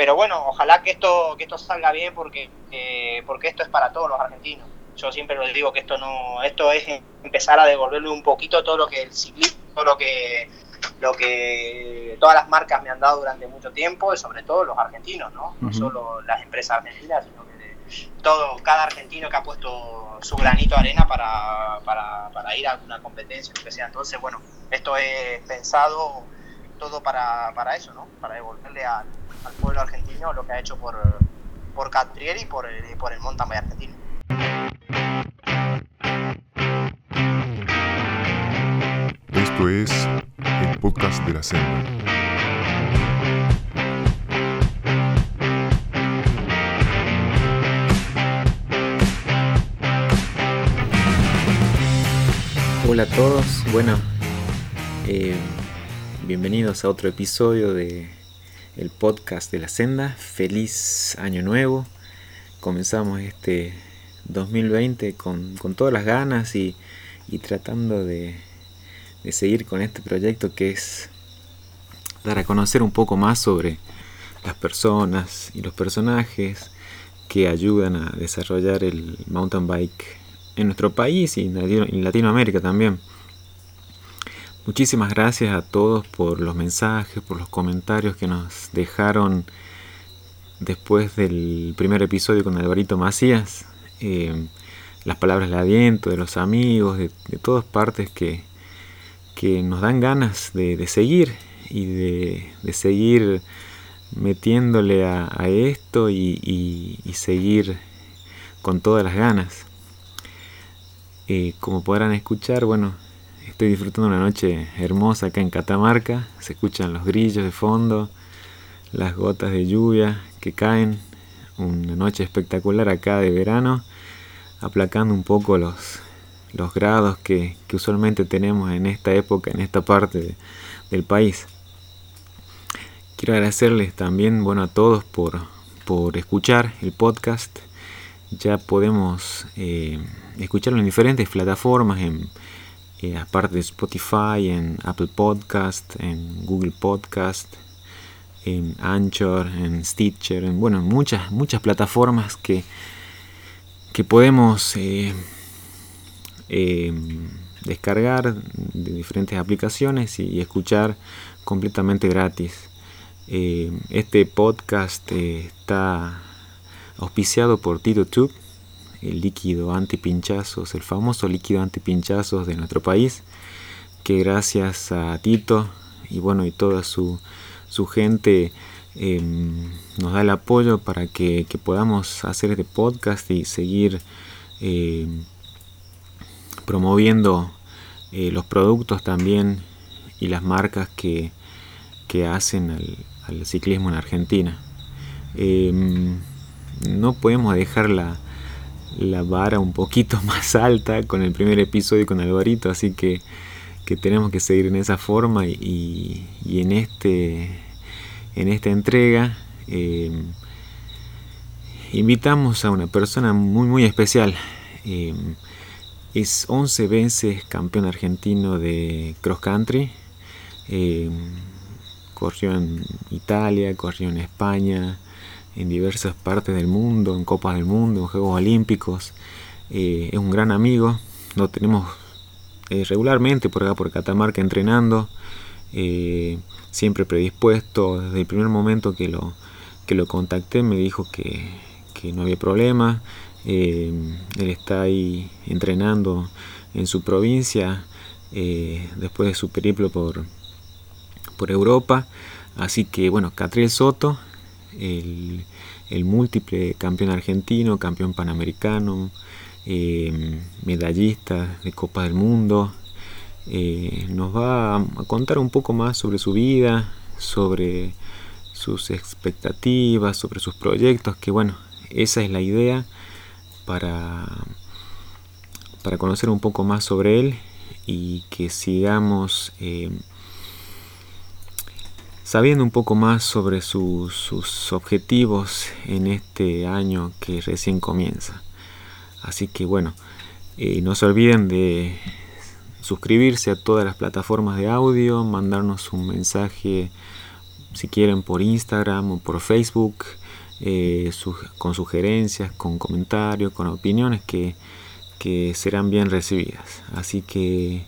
pero bueno, ojalá que esto, que esto salga bien porque, eh, porque esto es para todos los argentinos. Yo siempre les digo que esto no, esto es empezar a devolverle un poquito todo lo que el ciclismo, todo lo que lo que todas las marcas me han dado durante mucho tiempo y sobre todo los argentinos, ¿no? No solo las empresas argentinas, sino que todo, cada argentino que ha puesto su granito de arena para, para, para ir a alguna competencia, lo que sea. Entonces, bueno, esto es pensado todo para, para eso, ¿no? Para devolverle al, al pueblo argentino lo que ha hecho por, por Catrieri y por el, por el mountain bike argentino. Esto es el podcast de la senda. Hola a todos, bueno, eh, bienvenidos a otro episodio de el podcast de la senda. Feliz año nuevo. Comenzamos este 2020 con, todas las ganas y, tratando de, seguir con este proyecto que es dar a conocer un poco más sobre las personas y los personajes que ayudan a desarrollar el mountain bike en nuestro país y en Latinoamérica también. Muchísimas gracias a todos por los mensajes, por los comentarios que nos dejaron después del primer episodio con Alvarito Macías. Eh, las palabras de aliento de los amigos, de, todas partes que, que, nos dan ganas de, seguir y de, seguir metiéndole a, esto y, seguir con todas las ganas. Eh, como podrán escuchar, bueno, Estoy disfrutando una noche hermosa acá en Catamarca. Se escuchan los grillos de fondo, las gotas de lluvia que caen. Una noche espectacular acá de verano, aplacando un poco los, los grados que, usualmente tenemos en esta época, en esta parte del país. Quiero agradecerles también bueno, a todos por, por escuchar el podcast. Ya podemos eh, escucharlo en diferentes plataformas, en eh, aparte de Spotify, en Apple Podcast, en Google Podcast, en Anchor, en Stitcher, en bueno, muchas, muchas plataformas que, que podemos eh, em, descargar de diferentes aplicaciones y, escuchar completamente gratis. Eh, este podcast está auspiciado por TitoTube el líquido antipinchazos, el famoso líquido antipinchazos de nuestro país, que gracias a Tito y bueno y toda su, su gente em, nos da el apoyo para que, podamos hacer este podcast y seguir em, promoviendo eh, los productos también y las marcas que, que hacen al, ciclismo en Argentina. Em, no podemos dejar la, la vara un poquito más alta con el primer episodio con Alvarito, así que, que tenemos que seguir en esa forma y, en, este, en esta entrega eh, invitamos a una persona muy muy especial. Eh, es 11 veces campeón argentino de cross country. Eh, corrió en Italia, corrió en España, en diversas partes del mundo, en Copas del Mundo, en Juegos Olímpicos. Eh, es un gran amigo, lo tenemos eh, regularmente por acá por Catamarca entrenando, eh, siempre predispuesto. Desde el primer momento que lo, que lo contacté me dijo que, que no había problema. él está ahí entrenando en su provincia después de su periplo por, por Europa. Así que bueno, Catriel Soto el, múltiple campeón argentino, campeón panamericano, eh, medallista de Copa del Mundo. Eh, nos va a contar un poco más sobre su vida, sobre sus expectativas, sobre sus proyectos, que bueno, esa es la idea para, para conocer un poco más sobre él y que sigamos eh, sabiendo un poco más sobre sus, objetivos en este año que recién comienza. Así que bueno, eh, no se olviden de suscribirse a todas las plataformas de audio, mandarnos un mensaje si quieren, por Instagram o por Facebook, eh, con sugerencias, con comentarios, con opiniones que, serán bien recibidas. Así que,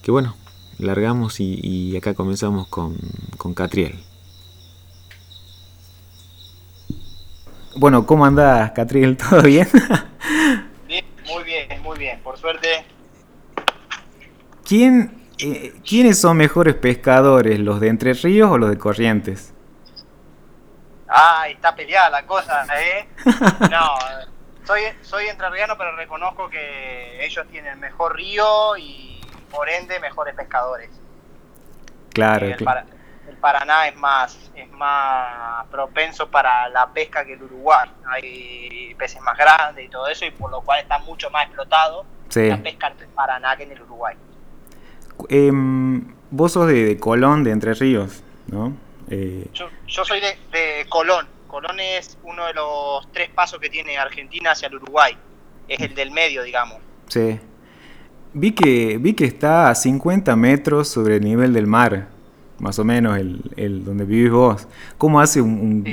que bueno, largamos y, acá comenzamos con, con Catriel. Bueno, ¿cómo andas, Catriel? ¿Todo bien? bien, muy bien, muy bien. Por suerte. ¿Quién eh, ¿quiénes son mejores pescadores, los de Entre Ríos o los de Corrientes? Ah, está peleada la cosa, ¿eh? No, soy, soy entrerriano, pero reconozco que ellos tienen mejor río y por ende mejores pescadores. Claro, el, el Paraná es más, es más propenso para la pesca que el Uruguay. Hay peces más grandes y todo eso, y por lo cual está mucho más explotado la pesca en el Paraná que en el Uruguay. Em, vos sos de, Colón, de Entre Ríos, ¿no? Eh, yo, soy de, Colón. Colón es uno de los tres pasos que tiene Argentina hacia el Uruguay. Es el del medio, digamos. Sí. Vi que, vi que está a 50 metros sobre el nivel del mar, más o menos, el, donde vivís vos. ¿Cómo hace un,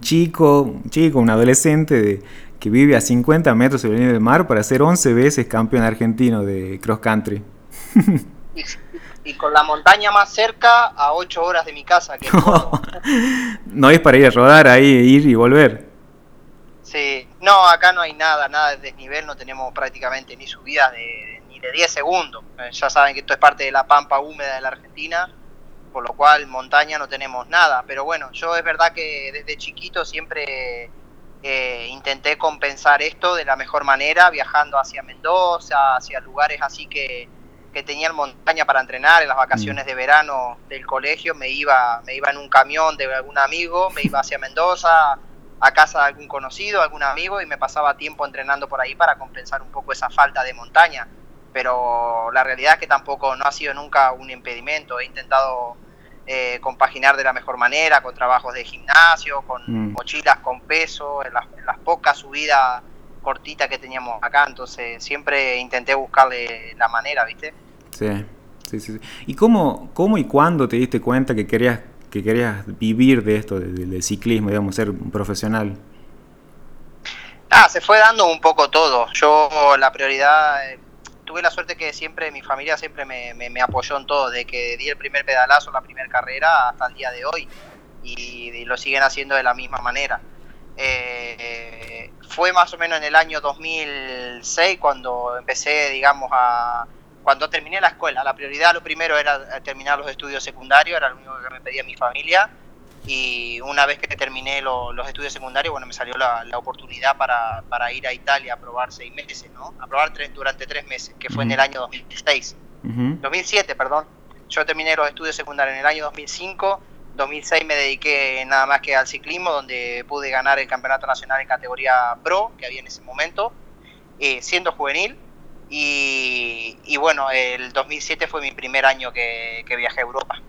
chico, un chico, un adolescente que vive a 50 metros sobre el nivel del mar para ser 11 veces campeón argentino de cross country? y, con la montaña más cerca a 8 horas de mi casa. Que no es para ir a rodar ahí, ir y volver. Sí, no, acá no hay nada, nada de desnivel, no tenemos prácticamente ni subidas de, ni de 10 segundos. Eh, ya saben que esto es parte de la pampa húmeda de la Argentina, por lo cual montaña no tenemos nada. Pero bueno, yo es verdad que desde chiquito siempre eh, intenté compensar esto de la mejor manera, viajando hacia Mendoza, hacia lugares así que, que tenía montaña para entrenar en las vacaciones mm. de verano del colegio, me iba, me iba en un camión de algún amigo, me iba hacia Mendoza, a casa de algún conocido, algún amigo, y me pasaba tiempo entrenando por ahí para compensar un poco esa falta de montaña. Pero la realidad es que tampoco no ha sido nunca un impedimento. He intentado eh, compaginar de la mejor manera con trabajos de gimnasio, con mm. mochilas con peso, en las, en las pocas subidas cortita que teníamos acá, entonces siempre intenté buscarle la manera, ¿viste? Sí, sí, sí. ¿Y cómo, cómo y cuándo te diste cuenta que querías, que querías vivir de esto, del ciclismo, digamos, ser un profesional? Ah, se fue dando un poco todo. Yo la prioridad, eh, tuve la suerte que siempre mi familia siempre me, apoyó en todo, de que di el primer pedalazo, la primera carrera hasta el día de hoy, y lo siguen haciendo de la misma manera. Eh, fue más o menos en el año 2006 cuando empecé, digamos, a... Cuando terminé la escuela, la prioridad, lo primero era terminar los estudios secundarios, era lo único que me pedía mi familia. Y una vez que terminé los estudios secundarios, bueno, me salió la, oportunidad para, para, ir a Italia a probar seis meses, ¿no? A probar tres, durante tres meses, que fue en el año 2006. 2007, perdón. Yo terminé los estudios secundarios en el año 2005 2006 me dediqué nada más que al ciclismo, donde pude ganar el campeonato nacional en categoría pro, que había en ese momento, eh, siendo juvenil. Y, bueno, el 2007 fue mi primer año que, viajé a Europa.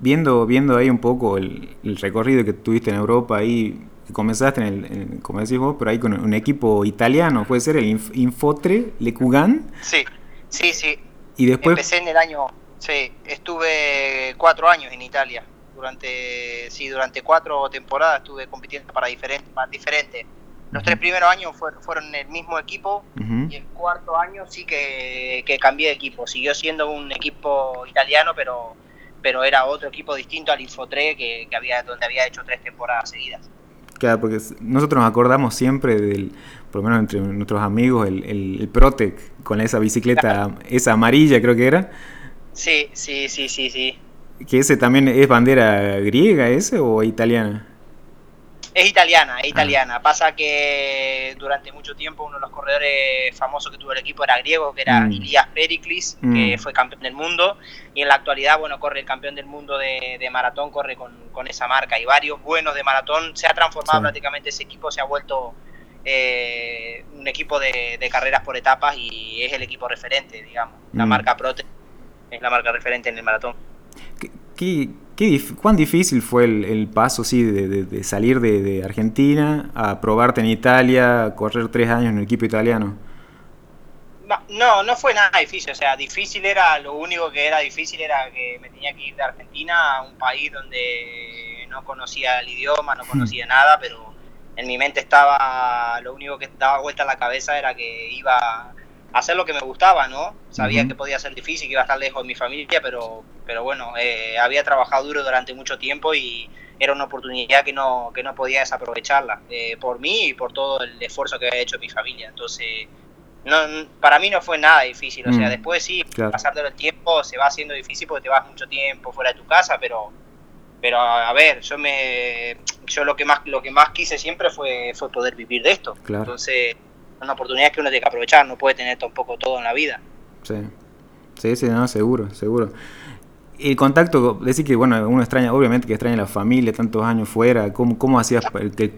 Viendo, viendo ahí un poco el, recorrido que tuviste en Europa, ahí comenzaste, en el, como decís vos, pero ahí con un equipo italiano, ¿puede ser el Infotre Lecugan? Sí, sí, sí. Y después... Empecé en el año Sí, estuve cuatro años en Italia. Durante, sí, durante cuatro temporadas estuve compitiendo para diferentes. Para diferentes. Los tres primeros años fueron, fueron el mismo equipo y el cuarto año sí que, cambié de equipo. Siguió siendo un equipo italiano, pero, pero era otro equipo distinto al Infotre que, que había, donde había hecho tres temporadas seguidas. Claro, porque nosotros nos acordamos siempre del, por lo menos entre nuestros amigos, el, el, Protec con esa bicicleta, esa amarilla creo que era Sí, sí, sí, sí, sí. ¿Que ese también es bandera griega ese o italiana? Es italiana, es ah. italiana. Pasa que durante mucho tiempo uno de los corredores famosos que tuvo el equipo era griego, que era mm. Ilias Pericles, que mm. fue campeón del mundo. Y en la actualidad, bueno, corre el campeón del mundo de, maratón, corre con, esa marca. Y varios buenos de maratón. Se ha transformado prácticamente ese equipo, se ha vuelto eh, un equipo de, carreras por etapas y es el equipo referente, digamos. La mm. marca Prote es la marca referente en el maratón. ¿Qué, qué, cuán difícil fue el, paso sí, de, salir de, Argentina a probarte en Italia, correr tres años en el equipo italiano? No, no fue nada difícil, o sea, difícil era, lo único que era difícil era que me tenía que ir de Argentina a un país donde no conocía el idioma, no conocía nada, pero en mi mente estaba, lo único que daba vuelta en la cabeza era que iba hacer lo que me gustaba, ¿no? Sabía que podía ser difícil, que iba a estar lejos de mi familia, pero, pero bueno, eh, había trabajado duro durante mucho tiempo y era una oportunidad que no, que no podía desaprovecharla, eh, por mí y por todo el esfuerzo que había hecho mi familia. Entonces, no, para mí no fue nada difícil, o sea, mm, después sí, pasar todo el tiempo se va haciendo difícil porque te vas mucho tiempo fuera de tu casa, pero pero a, ver, yo me yo lo que más lo que más quise siempre fue fue poder vivir de esto. Entonces, una oportunidad que uno tiene que aprovechar, no puede tener tampoco todo en la vida. Sí. Sí, sí, no, seguro, seguro el contacto, decir que bueno, uno extraña, obviamente que extraña la familia, tantos años fuera, ¿cómo, cómo hacías,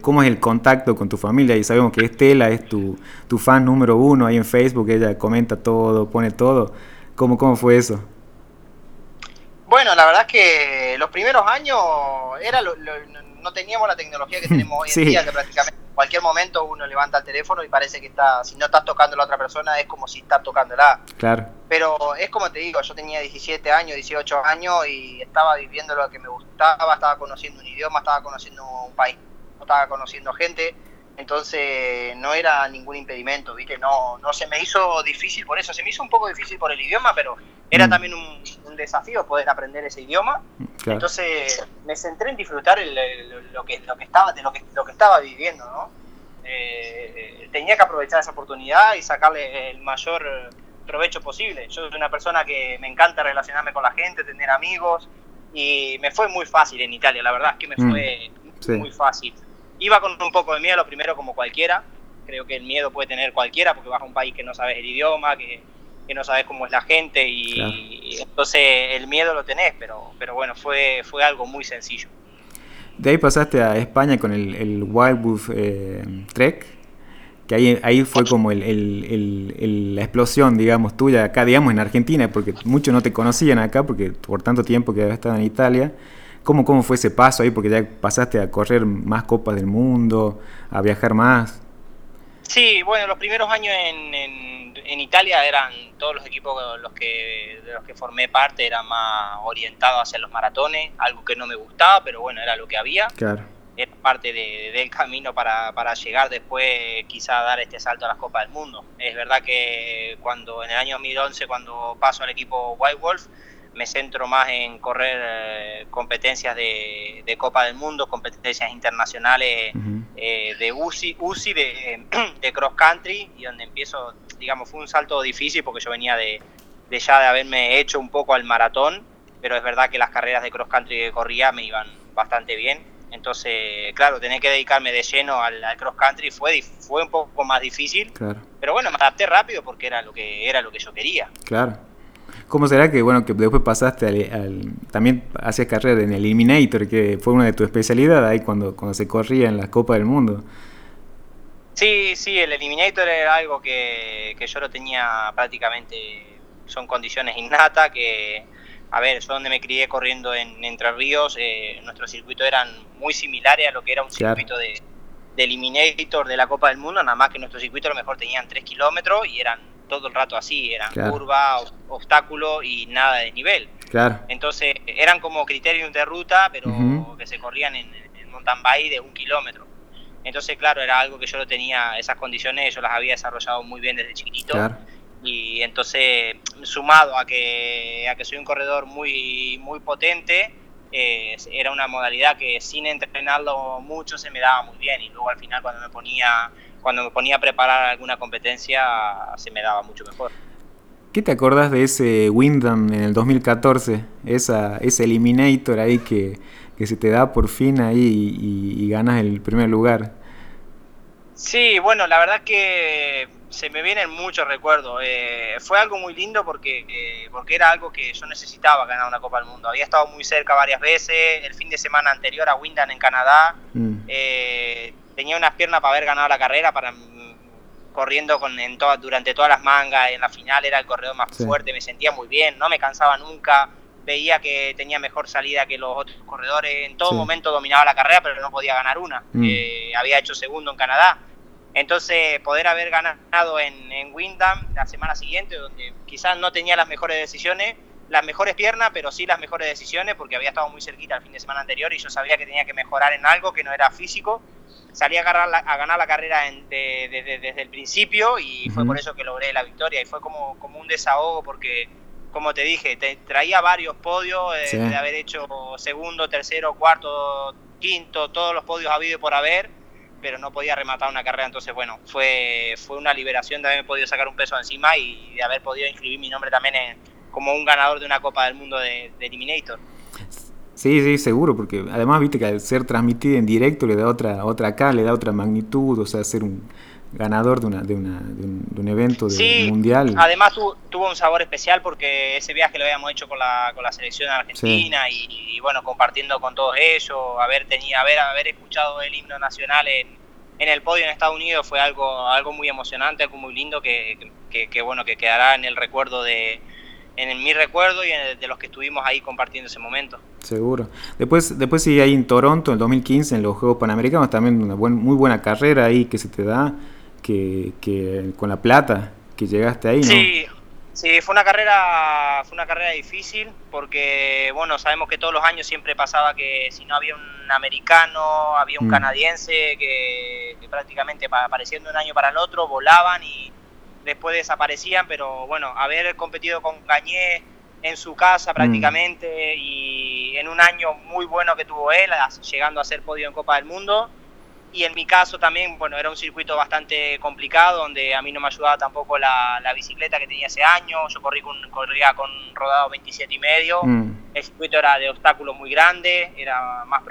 cómo es el contacto con tu familia? Y sabemos que Estela es tu, tu fan número uno ahí en Facebook, ella comenta todo, pone todo. ¿Cómo, cómo fue eso? Bueno, la verdad es que los primeros años era no teníamos la tecnología que tenemos hoy en día, que prácticamente en cualquier momento uno levanta el teléfono y parece que está, si no estás tocando a la otra persona, es como si estás tocándola. Claro. Pero es como te digo, yo tenía 17 años, 18 años y estaba viviendo lo que me gustaba, estaba conociendo un idioma, estaba conociendo un país, estaba conociendo gente entonces no era ningún impedimento, ¿viste? No, no se me hizo difícil por eso, se me hizo un poco difícil por el idioma, pero era mm. también un, desafío poder aprender ese idioma. Entonces me centré en disfrutar lo, que, lo que estaba, de lo que, lo que estaba viviendo, ¿no? Eh, tenía que aprovechar esa oportunidad y sacarle el mayor provecho posible. Yo soy una persona que me encanta relacionarme con la gente, tener amigos y me fue muy fácil en Italia, la verdad es que me mm. fue muy fácil. Iba con un poco de miedo, lo primero como cualquiera. Creo que el miedo puede tener cualquiera porque vas a un país que no sabes el idioma, que, no sabes cómo es la gente y, entonces el miedo lo tenés, pero, pero bueno, fue, fue algo muy sencillo. De ahí pasaste a España con el, el Wild Wolf eh, Trek, que ahí, ahí fue como el, la explosión, digamos, tuya acá, digamos, en Argentina, porque muchos no te conocían acá, porque por tanto tiempo que habías estado en Italia. ¿Cómo, ¿Cómo fue ese paso ahí? Porque ya pasaste a correr más copas del mundo, a viajar más. Sí, bueno, los primeros años en, en, Italia eran todos los equipos los que, de los que formé parte eran más orientados hacia los maratones, algo que no me gustaba, pero bueno, era lo que había. Claro. Era parte del camino para, para llegar después quizá a dar este salto a las Copas del Mundo. Es verdad que cuando en el año 2011, cuando paso al equipo White Wolf, me centro más en correr eh, competencias de, Copa del Mundo, competencias internacionales eh, de UCI, UCI de, de, cross country, y donde empiezo, digamos, fue un salto difícil porque yo venía de, ya de haberme hecho un poco al maratón, pero es verdad que las carreras de cross country que corría me iban bastante bien. Entonces, claro, tener que dedicarme de lleno al, cross country fue, fue un poco más difícil. Pero bueno, me adapté rápido porque era lo que era lo que yo quería. Claro. ¿Cómo será que, bueno, que después pasaste al, también hacías carrera en el Eliminator, que fue una de tus especialidades ahí cuando, cuando se corría en la Copa del Mundo? Sí, sí, el Eliminator era algo que, yo lo tenía prácticamente, son condiciones innatas, que, a ver, yo donde me crié corriendo en Entre Ríos, eh, nuestros circuitos eran muy similares a lo que era un circuito de, de Eliminator de la Copa del Mundo, nada más que nuestros circuitos a lo mejor tenían 3 kilómetros y eran todo el rato así, eran curva, obstáculo y nada de nivel. Claro. Entonces eran como criterios de ruta, pero que se corrían en, mountain bike de un kilómetro. Entonces, claro, era algo que yo lo tenía, esas condiciones yo las había desarrollado muy bien desde chiquitito. Y entonces, sumado a que, a que soy un corredor muy, muy potente, eh, era una modalidad que sin entrenarlo mucho se me daba muy bien. Y luego al final cuando me ponía cuando me ponía a preparar alguna competencia se me daba mucho mejor. ¿Qué te acordás de ese Windham en el 2014? Esa, ese Eliminator ahí que, se te da por fin ahí y, ganas el primer lugar. Sí, bueno, la verdad que se me vienen muchos recuerdos. Eh, fue algo muy lindo porque, eh, porque era algo que yo necesitaba ganar una Copa del Mundo. Había estado muy cerca varias veces. El fin de semana anterior a Windham en Canadá. Mm. Eh, tenía unas piernas para haber ganado la carrera, para corriendo con, en durante todas las mangas, en la final era el corredor más fuerte, me sentía muy bien, no me cansaba nunca, veía que tenía mejor salida que los otros corredores, en todo momento dominaba la carrera, pero no podía ganar una, mm. eh, había hecho segundo en Canadá. Entonces, poder haber ganado en, en Windham la semana siguiente, donde quizás no tenía las mejores decisiones, las mejores piernas, pero sí las mejores decisiones, porque había estado muy cerquita el fin de semana anterior y yo sabía que tenía que mejorar en algo que no era físico. Salí a la, a ganar la carrera desde el principio y fue por eso que logré la victoria y fue como, como un desahogo porque, como te dije, te, traía varios podios eh, de haber hecho segundo, tercero, cuarto, quinto, todos los podios habido y por haber pero no podía rematar una carrera, entonces bueno, fue, fue una liberación de haber podido sacar un peso encima y de haber podido inscribir mi nombre también en, como un ganador de una Copa del Mundo de, Eliminator. Sí, sí, seguro, porque además viste que al ser transmitido en directo le da otra, otra acá, le da otra magnitud, o sea, ser un ganador de, una, de, una, de, un, evento de, sí, mundial. Además tuvo un sabor especial porque ese viaje lo habíamos hecho con la, con la selección argentina y, bueno, compartiendo con todos ellos, haber tenido, haber, haber escuchado el himno nacional en, en el podio en Estados Unidos fue algo, algo muy emocionante, algo muy lindo que, que, que bueno, que quedará en el recuerdo de, en mi recuerdo y de los que estuvimos ahí compartiendo ese momento. Seguro. Después, después sí, ahí en Toronto, en el 2015, en los Juegos Panamericanos, también una muy buena carrera ahí que se te da, que, que con la plata que llegaste ahí, ¿no? Sí, sí, fue una carrera, fue una carrera difícil, porque bueno, sabemos que todos los años siempre pasaba que si no había un americano, había un mm. canadiense que, que prácticamente apareciendo un año para el otro, volaban y después desaparecían, pero bueno, haber competido con Gañé en su casa mm. prácticamente y en un año muy bueno que tuvo él, llegando a ser podio en Copa del Mundo. Y en mi caso también, bueno, era un circuito bastante complicado, donde a mí no me ayudaba tampoco la, bicicleta que tenía ese año. Yo corrí con, corría con rodado 27 y medio. Mm. El circuito era de obstáculos muy grande, era, más,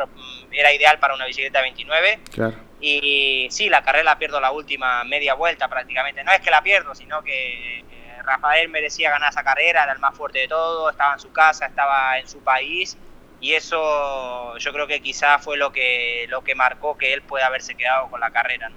era ideal para una bicicleta 29. Claro y sí, la carrera la pierdo la última media vuelta prácticamente. No es que la pierdo, sino que Rafael merecía ganar esa carrera, era el más fuerte de todo, estaba en su casa, estaba en su país y eso yo creo que quizás fue lo que lo que marcó que él pueda haberse quedado con la carrera. ¿no?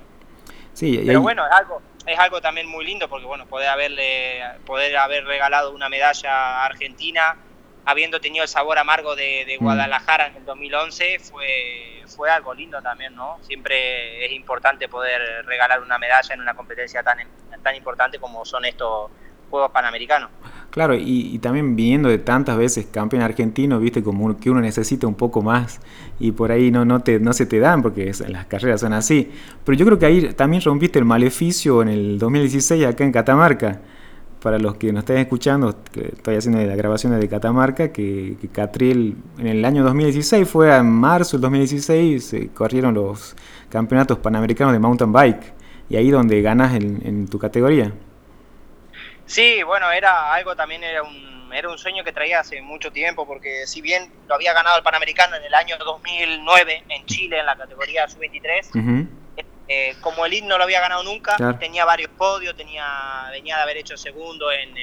Sí, Pero bueno, es algo, es algo también muy lindo porque bueno, poder haberle poder haber regalado una medalla a Argentina habiendo tenido el sabor amargo de, mm. Guadalajara en el 2011 fue fue algo lindo también, ¿no? Siempre es importante poder regalar una medalla en una competencia tan, tan importante como son estos Juegos Panamericanos. Claro, y, también viniendo de tantas veces campeón argentino, viste como que uno necesita un poco más y por ahí no, no, te, no se te dan porque las carreras son así. Pero yo creo que ahí también rompiste el maleficio en el 2016 acá en Catamarca para los que nos estén escuchando, que estoy haciendo la grabación de Catamarca, que, Catriel en el año 2016, fue en marzo del 2016, se corrieron los campeonatos panamericanos de mountain bike, y ahí donde ganas en, tu categoría. Sí, bueno, era algo también, era un, era un sueño que traía hace mucho tiempo, porque si bien lo había ganado el Panamericano en el año 2009 en Chile, en la categoría sub-23, eh, como el no lo había ganado nunca, tenía varios podios, tenía, venía de haber hecho segundo en,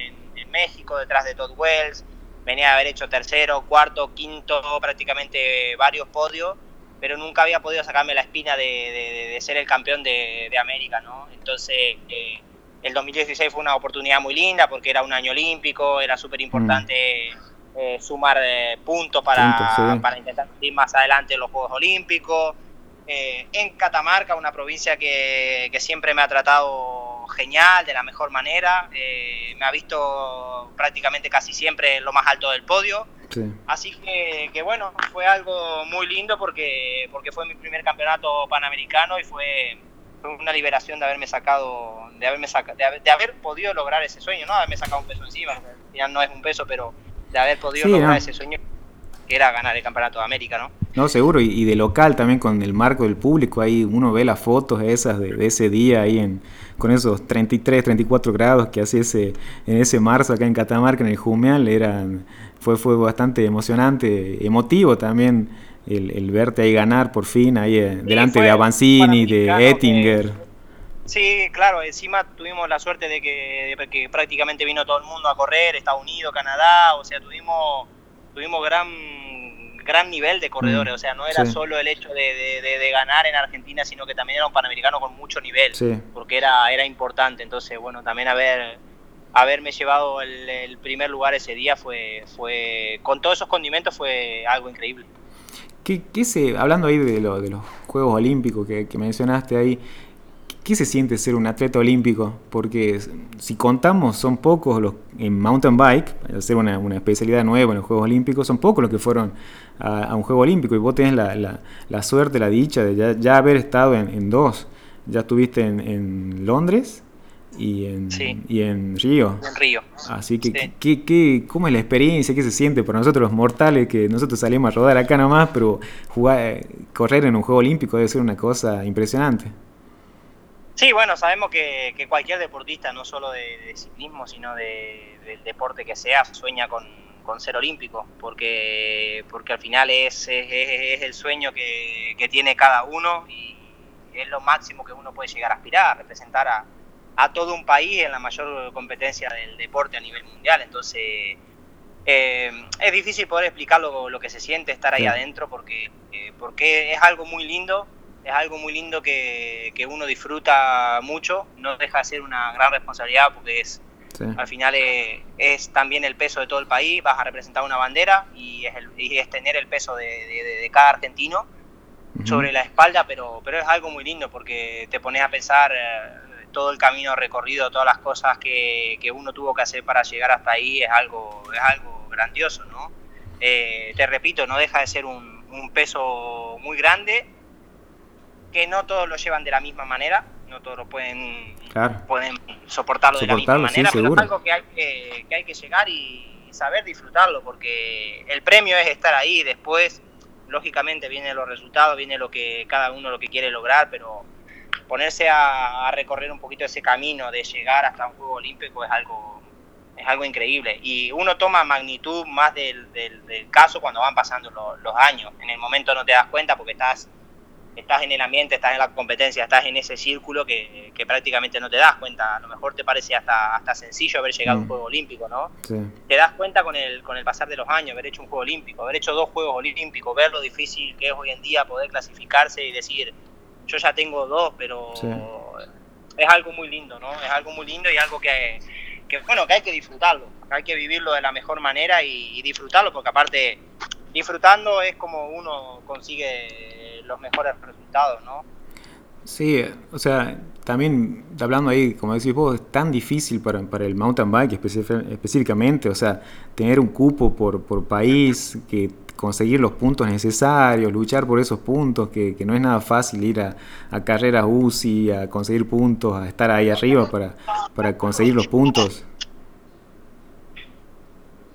México detrás de Todd Wells, venía de haber hecho tercero, cuarto, quinto, prácticamente varios podios, pero nunca había podido sacarme la espina de, ser el campeón de, América, ¿no? Entonces, eh, el 2016 fue una oportunidad muy linda porque era un año olímpico, era súper importante mm. eh, sumar puntos para, para intentar ir más adelante en los Juegos Olímpicos. Eh, en Catamarca, una provincia que, siempre me ha tratado genial, de la mejor manera. Eh, me ha visto prácticamente casi siempre en lo más alto del podio. Así que, bueno, fue algo muy lindo porque, porque fue mi primer campeonato panamericano y fue, una liberación de haberme sacado, de haberme de, haber, podido lograr ese sueño, no haberme sacado un peso encima, al final no es un peso, pero de haber podido lograr ese sueño que era ganar el campeonato de América, ¿no? No, seguro, y, de local también con el marco del público, ahí uno ve las fotos esas de, ese día ahí en, con esos 33, 34 grados que hacía ese, en ese marzo acá en Catamarca, en el Jumeal, eran, fue, fue bastante emocionante, emotivo también el, verte ahí ganar por fin, ahí eh, delante de Avancini, de Ettinger. sí, claro, encima tuvimos la suerte de que, de que prácticamente vino todo el mundo a correr, Estados Unidos, Canadá, o sea, tuvimos, tuvimos gran gran nivel de corredores, mm, o sea, no era solo el hecho de, ganar en Argentina, sino que también era un panamericano con mucho nivel, porque era, era importante, entonces, bueno, también haber, haberme llevado el, primer lugar ese día fue, fue, con todos esos condimentos fue algo increíble. ¿Qué, qué se, hablando ahí de, lo, de los Juegos Olímpicos que, mencionaste ahí, ¿qué se siente ser un atleta olímpico? Porque si contamos, son pocos los en mountain bike, al ser una, especialidad nueva en los Juegos Olímpicos, son pocos los que fueron a, un Juego Olímpico y vos tenés la, suerte, la dicha de ya, haber estado en, dos. Ya estuviste en Londres y en, y en Río. En Río. Así que, ¿qué, cómo es la experiencia? ¿Qué se siente por nosotros los mortales que nosotros salimos a rodar acá nomás, pero jugar, correr en un juego olímpico debe ser una cosa impresionante? Sí, bueno, sabemos que, cualquier deportista, no solo de, ciclismo, sino de, del deporte que sea, sueña con, ser olímpico, porque, porque al final es, es, el sueño que, que tiene cada uno y es lo máximo que uno puede llegar a aspirar, representar a, a todo un país en la mayor competencia del deporte a nivel mundial. Entonces, eh, es difícil poder explicar lo, que se siente estar ahí adentro porque, eh, porque es algo muy lindo, es algo muy lindo que, uno disfruta mucho, no deja de ser una gran responsabilidad porque es... Al final es, también el peso de todo el país, vas a representar una bandera y es, es tener el peso de, cada argentino sobre la espalda, pero, pero es algo muy lindo porque te pones a pensar eh, todo el camino recorrido, todas las cosas que, uno tuvo que hacer para llegar hasta ahí es algo, es algo grandioso, ¿no? Eh, te repito, no deja de ser un, peso muy grande, que no todos lo llevan de la misma manera, no todos lo pueden, pueden soportarlo, de la misma manera, pero es algo que hay que, que hay que llegar y saber disfrutarlo, porque el premio es estar ahí, después, lógicamente, vienen los resultados, viene lo que cada uno lo que quiere lograr, pero ponerse a, recorrer un poquito ese camino de llegar hasta un juego olímpico es algo es algo increíble y uno toma magnitud más del, del, caso cuando van pasando los años en el momento no te das cuenta porque estás estás en el ambiente, estás en la competencia, estás en ese círculo que, prácticamente no te das cuenta. A lo mejor te parece hasta, hasta sencillo haber llegado a un mm. juego olímpico, ¿no? Te das cuenta con el, con el pasar de los años, haber hecho un juego olímpico, haber hecho dos juegos olímpicos, ver lo difícil que es hoy en día poder clasificarse y decir, yo ya tengo dos, pero es algo muy lindo, ¿no? Es algo muy lindo y algo que, bueno, que hay que disfrutarlo, hay que vivirlo de la mejor manera y, disfrutarlo, porque aparte, disfrutando es como uno consigue los mejores resultados, ¿no? Sí, o sea, también hablando ahí, como decís vos, es tan difícil para, para el mountain bike específicamente, o sea, tener un cupo por, por país que conseguir los puntos necesarios, luchar por esos puntos, que, no es nada fácil ir a, a, carreras UCI, a conseguir puntos, a estar ahí arriba para, para conseguir los puntos.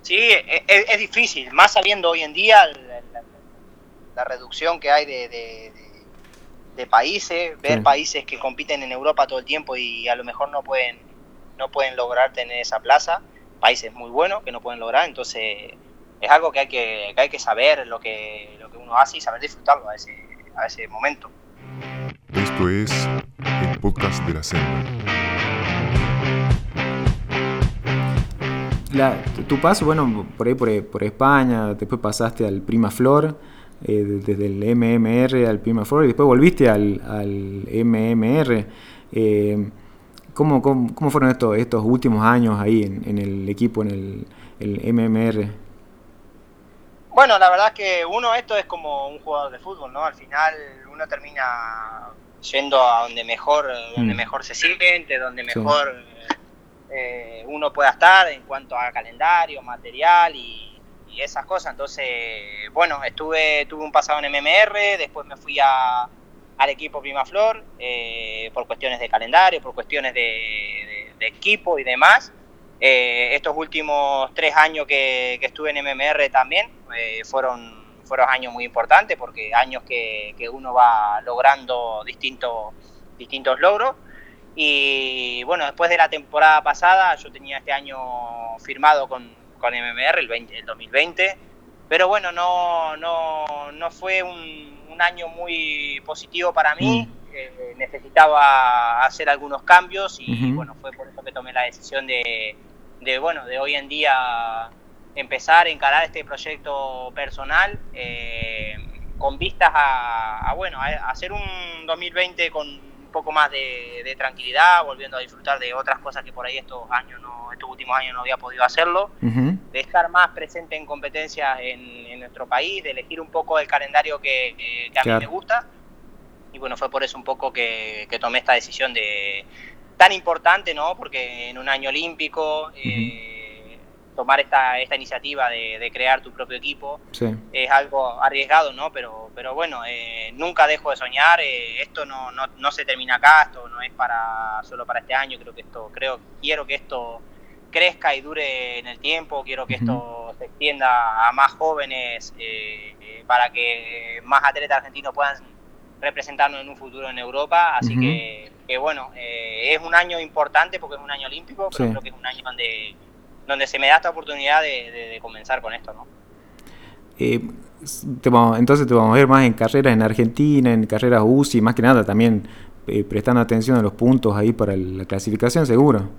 Sí, e, e, es, difícil, más sabiendo hoy en día la, reducción que hay de, de, países, ver países que compiten en Europa todo el tiempo y a lo mejor no pueden, no pueden lograr tener esa plaza, países muy buenos que no pueden lograr, entonces es algo que hay que, hay que saber lo que, lo que uno hace y saber disfrutarlo a ese, a ese momento. Esto es el podcast de la selva. tu paso, bueno, por ahí por, España, después pasaste al Prima Flor, eh, desde el MMR al Prima Flor, y después volviste al, al MMR. Eh, ¿cómo, cómo, fueron estos, estos últimos años ahí en, el equipo, en el, el MMR? Bueno, la verdad es que uno, esto es como un jugador de fútbol, ¿no? Al final uno termina yendo a donde mejor, donde mm. mejor se siente, donde mejor eh, uno pueda estar en cuanto a calendario, material y, esas cosas. Entonces, bueno, estuve, tuve un pasado en MMR, después me fui a, al equipo Primaflor eh, por cuestiones de calendario, por cuestiones de equipo y demás. Eh, estos últimos tres años que, estuve en MMR también eh, fueron, fueron años muy importantes porque años que, uno va logrando distintos, distintos logros. Y bueno, después de la temporada pasada, yo tenía este año firmado con, con MMR, el, el 2020, pero bueno, no, no, no fue un, año muy positivo para mí. Eh, necesitaba hacer algunos cambios y bueno, fue por eso que tomé la decisión de, de, bueno, de hoy en día empezar a encarar este proyecto personal eh, con vistas a, bueno, a, hacer un 2020 con un poco más de, tranquilidad, volviendo a disfrutar de otras cosas que por ahí estos años no, estos últimos años no había podido hacerlo, de estar más presente en competencias en, nuestro país, de elegir un poco el calendario que, a mí me gusta y bueno, fue por eso un poco que, tomé esta decisión de tan importante, ¿no? Porque en un año olímpico... Eh, tomar esta, esta iniciativa de, crear tu propio equipo es algo arriesgado, ¿no? Pero, pero bueno, eh, nunca dejo de soñar, eh, esto no, no, no, se termina acá, esto no es para solo para este año, creo que esto, creo, quiero que esto crezca y dure en el tiempo, quiero que esto se extienda a más jóvenes eh, para que más atletas argentinos puedan representarnos en un futuro en Europa, así que, que, bueno, es un año importante porque es un año olímpico, pero creo que es un año donde donde se me da esta oportunidad de, comenzar con esto, ¿no? Eh, entonces te vamos a ver más en carreras en Argentina, en carreras UCI, más que nada también eh, prestando atención a los puntos ahí para la clasificación, seguro.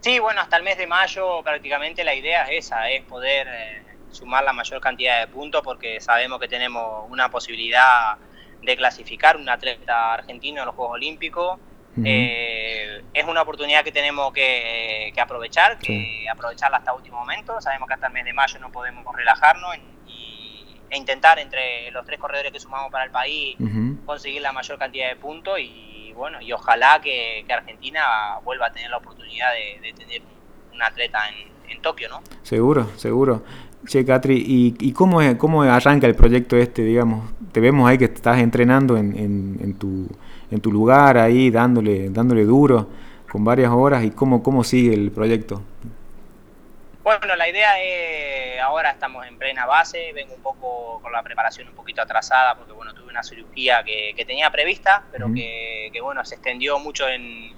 Sí, bueno, hasta el mes de mayo prácticamente la idea es esa, es poder eh, sumar la mayor cantidad de puntos porque sabemos que tenemos una posibilidad de clasificar un atleta argentino en los Juegos Olímpicos eh, es una oportunidad que tenemos que, aprovechar, que aprovecharla hasta último momento. Sabemos que hasta el mes de mayo no podemos relajarnos y, e intentar entre los tres corredores que sumamos para el país conseguir la mayor cantidad de puntos y bueno, y ojalá que, Argentina vuelva a tener la oportunidad de, tener un atleta en, Tokio, ¿no? Seguro, seguro. Che, Catri, ¿y, cómo, es, cómo arranca el proyecto este, digamos? Te vemos ahí que estás entrenando en, en tu en tu lugar ahí dándole, dándole duro con varias horas y cómo, cómo sigue el proyecto. Bueno, la idea es, ahora estamos en plena base, vengo un poco con la preparación un poquito atrasada porque bueno, tuve una cirugía que, tenía prevista, pero que, bueno, se extendió mucho en,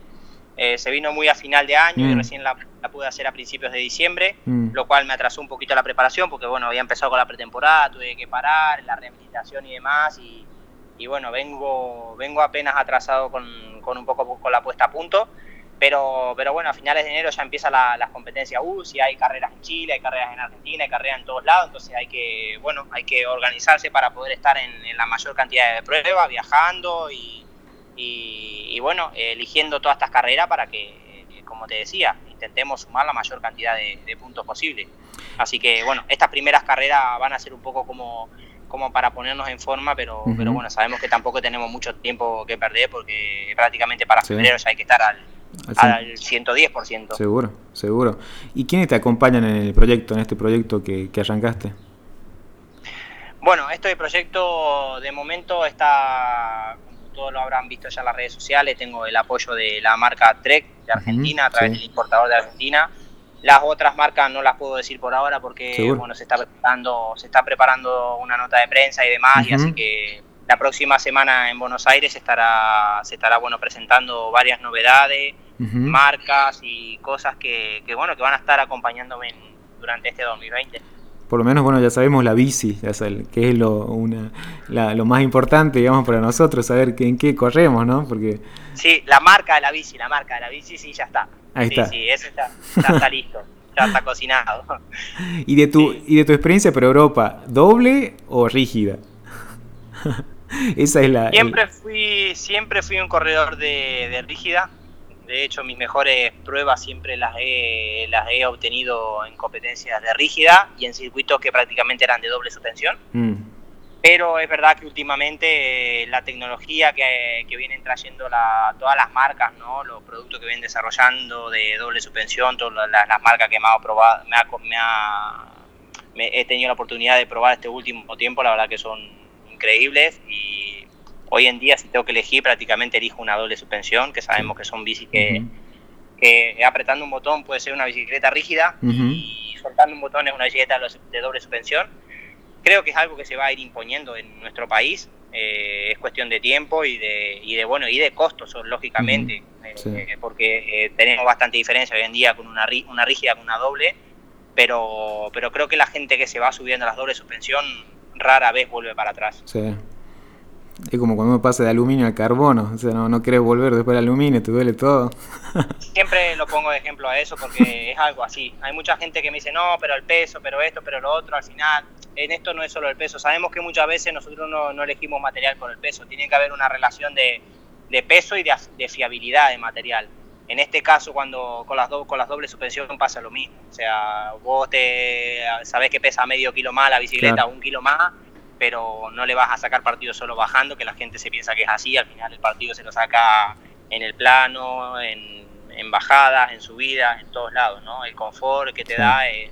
eh, se vino muy a final de año y mm. recién la, pude hacer a principios de diciembre, mm. lo cual me atrasó un poquito la preparación porque bueno, había empezado con la pretemporada, tuve que parar, la rehabilitación y demás y, y bueno, vengo, vengo apenas atrasado con, con, un poco con la puesta a punto, pero, pero bueno, a finales de enero ya empieza la, las competencias UCI, hay carreras en Chile, hay carreras en Argentina, hay carreras en todos lados, entonces hay que, bueno, hay que organizarse para poder estar en, la mayor cantidad de pruebas, viajando y, y, bueno, eligiendo todas estas carreras para que, como te decía, intentemos sumar la mayor cantidad de, de puntos posible. Así que bueno, estas primeras carreras van a ser un poco como como para ponernos en forma, pero, pero bueno, sabemos que tampoco tenemos mucho tiempo que perder porque prácticamente para febrero ya hay que estar al, al, 110%. Seguro, seguro. ¿Y quiénes te acompañan en el proyecto, en este proyecto que, arrancaste? Bueno, este proyecto de momento está, todos lo habrán visto ya en las redes sociales, tengo el apoyo de la marca Trek de Argentina, a través del importador de Argentina. Las otras marcas no las puedo decir por ahora porque bueno se está preparando se está preparando una nota de prensa y demás y así que la próxima semana en Buenos Aires estará se estará bueno presentando varias novedades, marcas y cosas que, que, bueno que van a estar acompañándome durante este 2020 por lo menos, bueno, ya sabemos la bici, ya que es lo, una, lo más importante, digamos, para nosotros, saber en qué corremos, ¿no? Porque... Sí, la marca de la bici, la marca de la bici, sí, ya está. Ahí sí, está. Sí, eso ya, está listo, ya está cocinado. ¿Y de, tu, ¿Y de tu experiencia por Europa, doble o rígida? Esa es la... Siempre, fui, siempre fui un corredor de, de rígida, de hecho, mis mejores pruebas siempre las he, las he obtenido en competencias de rígida y en circuitos que prácticamente eran de doble suspensión. Mm. Pero es verdad que últimamente eh, la tecnología que, que vienen trayendo todas las marcas, ¿no? los productos que vienen desarrollando de doble suspensión, todas las, marcas que me ha probado, me ha, he tenido la oportunidad de probar este último tiempo, la verdad que son increíbles y Hoy en día, si tengo que elegir, prácticamente elijo una doble suspensión, que sabemos que son bicis que, apretando un botón puede ser una bicicleta rígida y soltando un botón es una bicicleta de doble suspensión. Creo que es algo que se va a ir imponiendo en nuestro país. Eh, es cuestión de tiempo y de, y de bueno y de costos, lógicamente, eh, porque eh, tenemos bastante diferencia hoy en día con una, una rígida con una doble, pero, pero creo que la gente que se va subiendo a las dobles suspensión rara vez vuelve para atrás. Sí. Es como cuando uno pasa de aluminio al carbono, o sea, no, no querés volver después del aluminio, te duele todo. Siempre lo pongo de ejemplo a eso porque es algo así. Hay mucha gente que me dice, no, pero el peso, pero esto, pero lo otro, al final, en esto no es solo el peso. Sabemos que muchas veces nosotros no, no elegimos material por el peso, tiene que haber una relación de, de peso y de, de, fiabilidad de material. En este caso, cuando con las, do, con las dobles suspensión pasa lo mismo. O sea, vos te sabés que pesa medio kilo más la bicicleta, un kilo más, pero no le vas a sacar partido solo bajando, que la gente se piensa que es así, al final el partido se lo saca en el plano, en, en bajadas, en subidas, en todos lados, ¿no? El confort que te da es,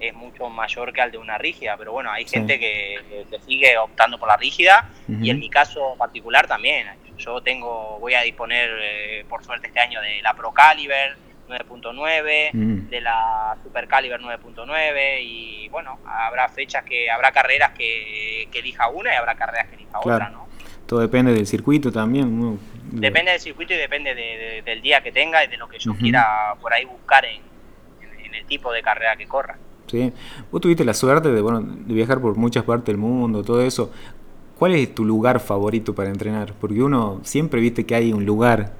es, mucho mayor que al de una rígida, pero bueno, hay gente que, que, sigue optando por la rígida y en mi caso particular también. Yo tengo, voy a disponer eh, por suerte este año de la Pro Caliber 9.9, de la Super Caliber 9.9 y bueno, habrá fechas que, habrá carreras que, que elija una y habrá carreras que elija otra, ¿no? Todo depende del circuito también. Depende del circuito y depende de, del día que tenga y de lo que yo quiera por ahí buscar en, en, el tipo de carrera que corra. Sí. Vos tuviste la suerte de, bueno, de viajar por muchas partes del mundo, todo eso. ¿Cuál es tu lugar favorito para entrenar? Porque uno siempre viste que hay un lugar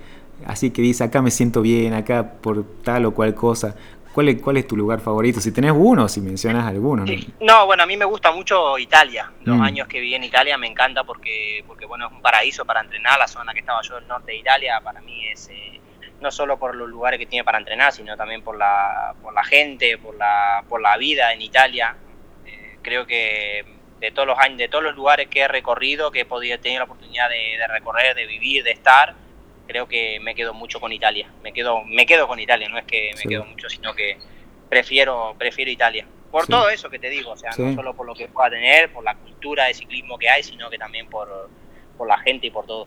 así que dice, acá me siento bien, acá por tal o cual cosa. ¿Cuál es, ¿Cuál es tu lugar favorito? Si tenés uno, si mencionas alguno. ¿no? no, bueno, a mí me gusta mucho Italia. Los mm. años que viví en Italia me encanta porque, porque, bueno, es un paraíso para entrenar. La zona que estaba yo, el norte de Italia, para mí es eh, no solo por los lugares que tiene para entrenar, sino también por la, por la gente, por la, por la vida en Italia. Eh, creo que de todos los años, de todos los lugares que he recorrido, que he podido tener la oportunidad de, de recorrer, de vivir, de estar, creo que me quedo mucho con Italia. Me quedo, me quedo con Italia, no es que me quedo mucho, sino que prefiero, prefiero Italia. Por todo eso que te digo, o sea, no solo por lo que pueda tener, por la cultura de ciclismo que hay, sino que también por, por la gente y por todo.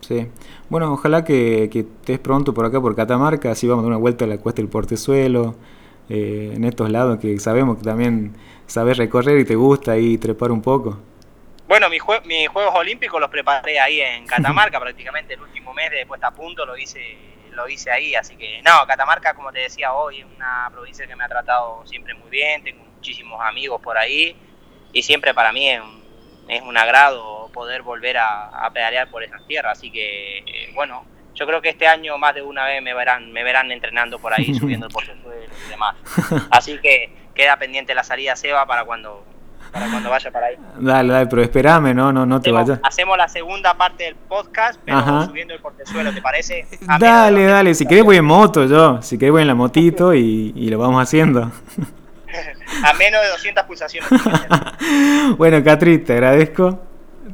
Sí. Bueno, ojalá que, que, estés pronto por acá, por Catamarca, así vamos a dar una vuelta a la cuesta del Portezuelo, eh, en estos lados que sabemos que también sabes recorrer y te gusta ahí trepar un poco. Bueno, mis, Juegos Olímpicos los preparé ahí en Catamarca, prácticamente el último mes de puesta a punto lo hice, lo hice ahí, así que no, Catamarca, como te decía hoy, es una provincia que me ha tratado siempre muy bien, tengo muchísimos amigos por ahí y siempre para mí es un, es un agrado poder volver a, pedalear por esas tierras, así que eh, bueno, yo creo que este año más de una vez me verán, me verán entrenando por ahí, subiendo el portezuelo y demás. Así que queda pendiente la salida Seba para cuando para cuando vaya para ahí. Dale, dale, pero espérame, no, no, no te vayas. Hacemos la segunda parte del podcast, pero subiendo el portezuelo, ¿te parece? dale, dale, si querés voy en moto yo, si querés voy en la motito y, y lo vamos haciendo. a menos de 200 pulsaciones. bueno, Catri, te agradezco.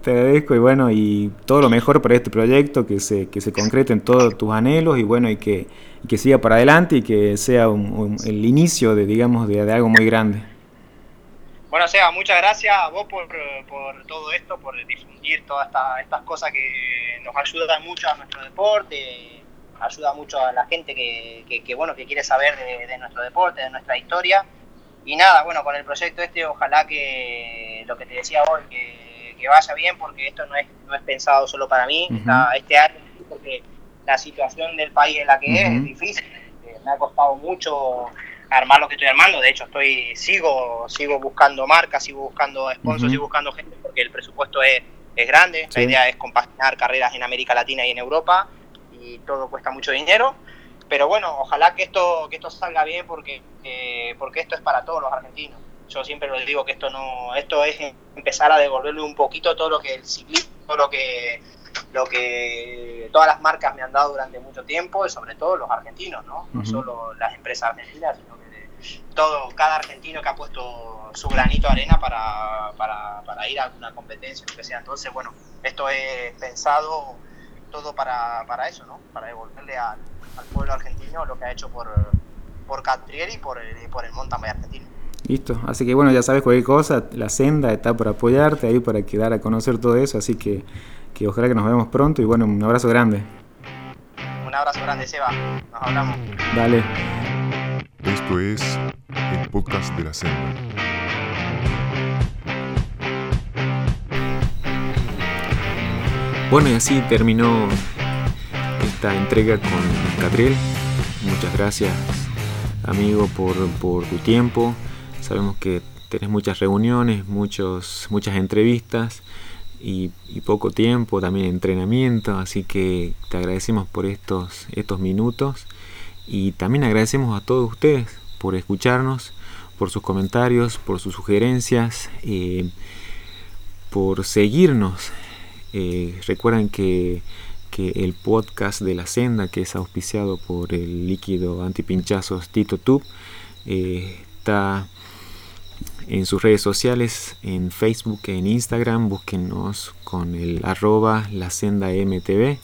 Te agradezco y bueno, y todo lo mejor para este proyecto, que se, que se concreten todos tus anhelos y bueno, y que, que siga para adelante y que sea el inicio de, digamos, de algo muy grande. Bueno, Seba, muchas gracias a vos por, por todo esto, por difundir todas esta, estas cosas que nos ayudan mucho a nuestro deporte, ayuda mucho a la gente que, que, bueno, que quiere saber de, nuestro deporte, de nuestra historia. Y nada, bueno, con el proyecto este, ojalá que lo que te decía hoy, que, que vaya bien, porque esto no es, no es pensado solo para mí. este año, porque la situación del país en la que es es difícil. Eh, me ha costado mucho armar lo que estoy armando. De hecho, estoy sigo sigo buscando marcas, sigo buscando sponsors, sigo buscando gente porque el presupuesto es, es grande. La idea es compaginar carreras en América Latina y en Europa y todo cuesta mucho dinero. Pero bueno, ojalá que esto que esto salga bien porque eh, porque esto es para todos los argentinos. Yo siempre les digo que esto no esto es empezar a devolverle un poquito todo lo que el ciclismo, todo lo que lo que todas las marcas me han dado durante mucho tiempo y sobre todo los argentinos, ¿no? No solo las empresas argentinas, sino todo, cada argentino que ha puesto su granito de arena para, para, para ir a alguna competencia, lo que sea. Entonces, bueno, esto es pensado todo para, para eso, ¿no? Para devolverle al, al, pueblo argentino lo que ha hecho por, por Catriel y por el, por el mountain bike argentino. Listo, así que bueno, ya sabes cualquier cosa, la senda está para apoyarte ahí, para quedar a conocer todo eso, así que, que ojalá que nos veamos pronto y bueno, un abrazo grande. Un abrazo grande, Seba, nos hablamos. Dale. Esto es el podcast de la senda. Bueno, y así terminó esta entrega con Catriel. Muchas gracias, amigo, por, por tu tiempo. Sabemos que tenés muchas reuniones, muchos, muchas entrevistas y, poco tiempo, también entrenamiento, así que te agradecemos por estos, estos minutos y también agradecemos a todos ustedes por escucharnos, por sus comentarios, por sus sugerencias, eh, por seguirnos. Eh, recuerden que, el podcast de la senda, que es auspiciado por el líquido antipinchazos Tito Tube, eh, está en sus redes sociales, en Facebook, en Instagram, búsquenos con el arroba la senda MTV.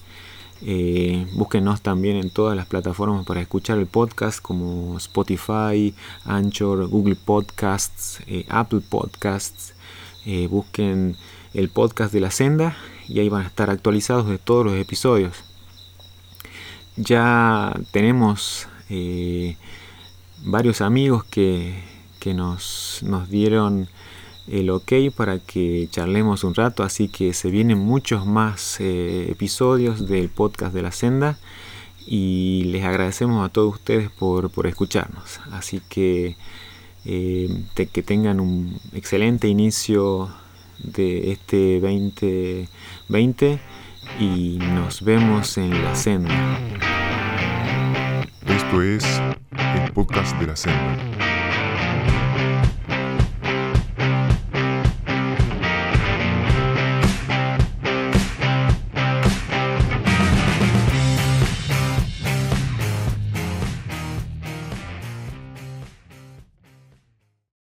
Eh, búsquenos también en todas las plataformas para escuchar el podcast como Spotify, Anchor, Google Podcasts, eh, Apple Podcasts. Eh, busquen el podcast de la senda y ahí van a estar actualizados de todos los episodios. Ya tenemos varios amigos que, que nos, nos dieron el ok para que charlemos un rato, así que se vienen muchos más eh, episodios del podcast de la senda y les agradecemos a todos ustedes por, escucharnos. Así que eh, que tengan un excelente inicio de este 2020 y nos vemos en la senda. Esto es el podcast de la senda.